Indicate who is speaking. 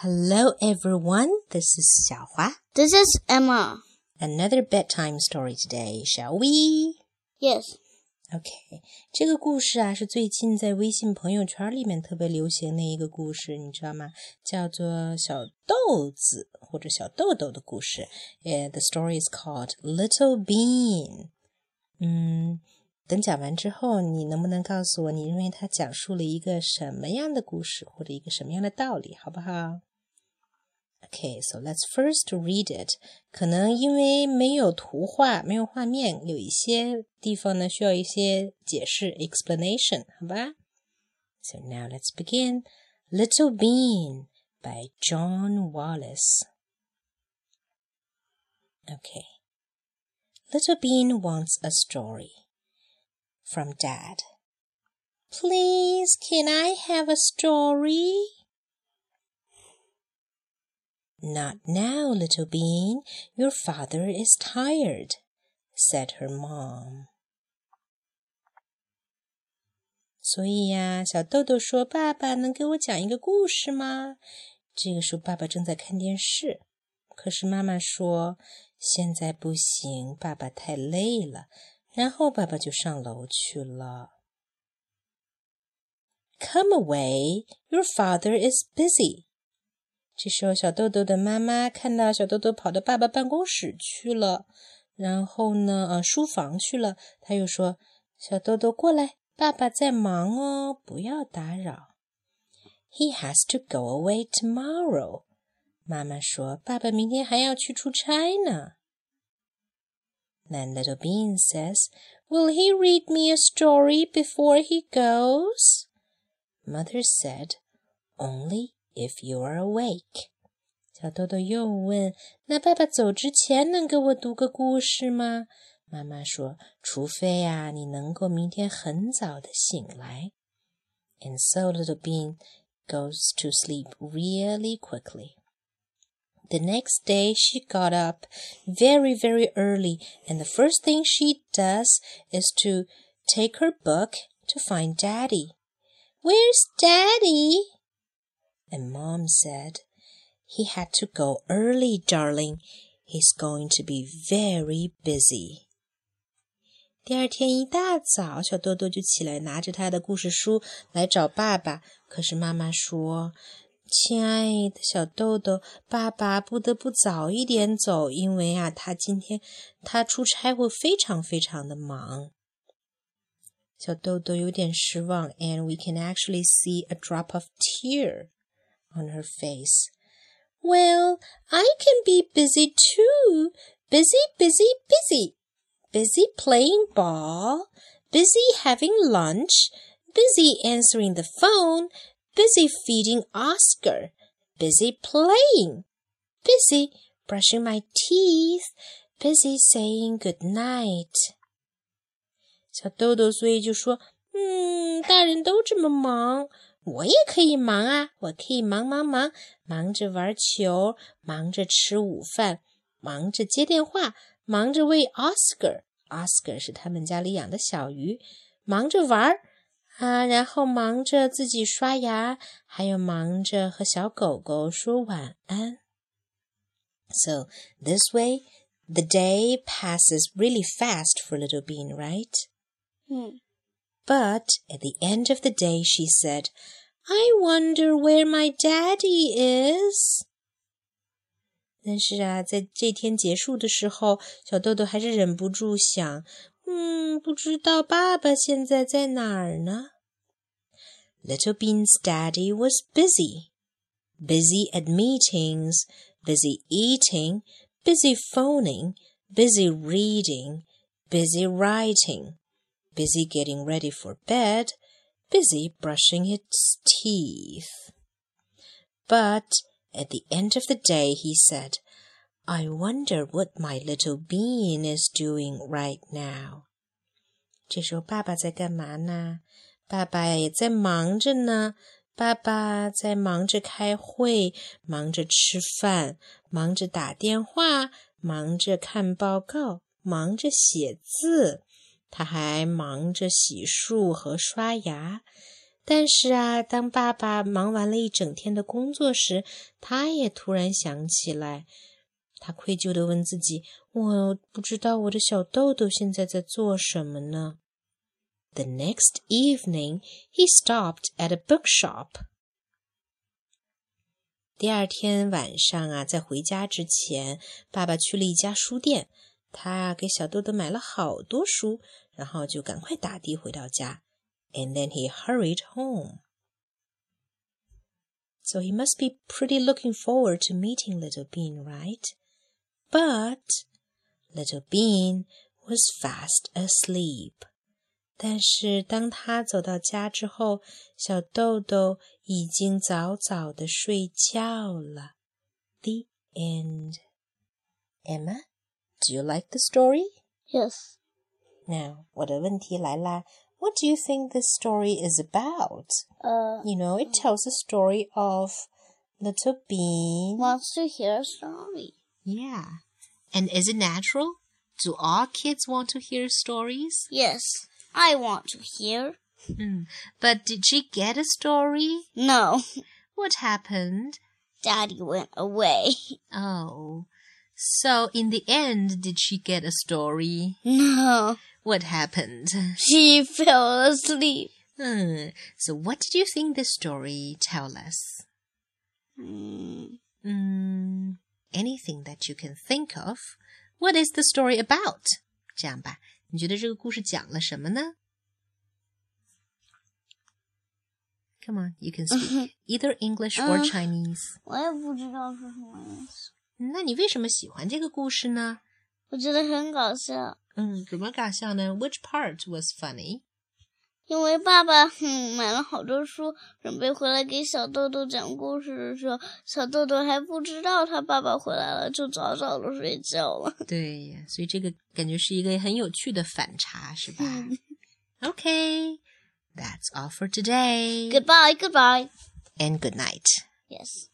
Speaker 1: Hello, everyone. This is Xiaohua.
Speaker 2: This is Emma.
Speaker 1: Another bedtime story today, shall we?
Speaker 2: Yes.
Speaker 1: OK，这个故事啊是最近在微信朋友圈里面特别流行的一个故事，你知道吗？叫做小豆子或者小豆豆的故事。呃、yeah,，The story is called Little Bean。嗯，等讲完之后，你能不能告诉我，你认为它讲述了一个什么样的故事，或者一个什么样的道理，好不好 ？Okay, so let's first read it. 可能因为没有图画，没有画面，有一些地方呢需要一些解释 explanation，好吧？So now let's begin. Little Bean by John Wallace. Okay. Little Bean wants a story from Dad. Please, can I have a story? Not now, little bean. Your father is tired, said her mom. 所以呀，小豆豆说：“爸爸能给我讲一个故事吗？”这个时候，爸爸正在看电视。可是妈妈说：“现在不行，爸爸太累了。”然后爸爸就上楼去了。Come away, your father is busy. 这时候，小豆豆的妈妈看到小豆豆跑到爸爸办公室去了，然后呢，呃，书房去了。他又说：“小豆豆过来，爸爸在忙哦，不要打扰。” He has to go away tomorrow。妈妈说：“爸爸明天还要去出差呢。” Then little Bean says, "Will he read me a story before he goes?" Mother said, "Only if you are awake. 小豆豆又问：“那爸爸走之前能给我读个故事吗？”妈妈说：“除非呀、啊，你能够明天很早的醒来。” And so little Bean goes to sleep really quickly. The next day she got up very, very early, and the first thing she does is to take her book to find Daddy. Where's Daddy? And Mom said, He had to go early, darling. He's going to be very busy. 第二天一大早，小豆豆就起来，拿着他的故事书来找爸爸。可是妈妈说：“亲爱的小豆豆，爸爸不得不早一点走，因为啊，他今天他出差会非常非常的忙。”小豆豆有点失望，and we can actually see a drop of tear on her face. Well, I can be busy too. Busy, busy, busy. Busy playing ball. Busy having lunch. Busy answering the phone. Busy feeding Oscar. Busy playing. Busy brushing my teeth. Busy saying good night. 小豆豆所以就说：“嗯，大人都这么忙。” 我也可以忙啊，我可以忙忙忙，忙着玩球，忙着吃午饭，忙着接电话，忙着喂 Oscar。Oscar 是他们家里养的小鱼，忙着玩啊，然后忙着自己刷牙，还有忙着和小狗狗说晚安。So this way, the day passes really fast for Little Bean, right?
Speaker 2: 嗯。
Speaker 1: But at the end of the day, she said, I wonder where my daddy is. 但是啊，在这天结束的时候，小豆豆还是忍不住想，嗯，不知道爸爸现在在哪儿呢？Little Bean's daddy was busy, busy at meetings, busy eating, busy phoning, busy reading, busy writing busy getting ready for bed, busy brushing its teeth. But at the end of the day, he said, I wonder what my little bean is doing right now. 这时候爸爸在干嘛呢？爸爸也在忙着呢。爸爸在忙着开会，忙着吃饭，忙着打电话，忙着看报告，忙着写字。 他还忙着洗漱和刷牙。但是啊，当爸爸忙完了一整天的工作时，他也突然想起来，他愧疚地问自己：“我不知道我的小豆豆现在在做什么呢？” The next evening, he stopped at a bookshop. 第二天晚上啊，在回家之前，爸爸去了一家书店。他给小豆豆买了好多书，然后就赶快打的回到家。And then he hurried home. So he must be pretty looking forward to meeting Little Bean, right? But Little Bean was fast asleep. 但是当他走到家之后，小豆豆已经早早的睡觉了。The end. Emma, do you like the story?
Speaker 2: Yes.
Speaker 1: Now, 我的问题来啦。What do you think this story is about?
Speaker 2: Uh,
Speaker 1: You know, it tells a story of Little Bean.
Speaker 2: wants to hear a story.
Speaker 1: Yeah. And is it natural? Do all kids want to hear stories?
Speaker 2: Yes, I want to hear.
Speaker 1: Hmm. But did she get a story?
Speaker 2: No,
Speaker 1: What happened?
Speaker 2: Daddy went away.
Speaker 1: Oh. So in the end, did she get a story?
Speaker 2: No,
Speaker 1: What happened?
Speaker 2: she fell asleep.
Speaker 1: Hmm. So what did you think this story tell us?
Speaker 2: Hmm.
Speaker 1: Hmm. Anything that you can think of. What is the story about? 这样吧，你觉得这个故事讲了什么呢？Come on, you can speak either English or
Speaker 2: 嗯
Speaker 1: Chinese.
Speaker 2: 我也不知道是什么意思，
Speaker 1: 那你为什么喜欢这个故事呢？
Speaker 2: 我觉得很搞笑。
Speaker 1: 嗯，怎么搞笑呢？Which part was funny?
Speaker 2: 因为爸爸嗯买了好多书，准备回来给小豆豆讲故事的时候，小豆豆还不知道他爸爸回来了，就早早的睡觉了。
Speaker 1: 对呀，所以这个感觉是一个很有趣的反差，是吧？Okay, that's all for today.
Speaker 2: Goodbye, goodbye.
Speaker 1: and good night.
Speaker 2: Yes.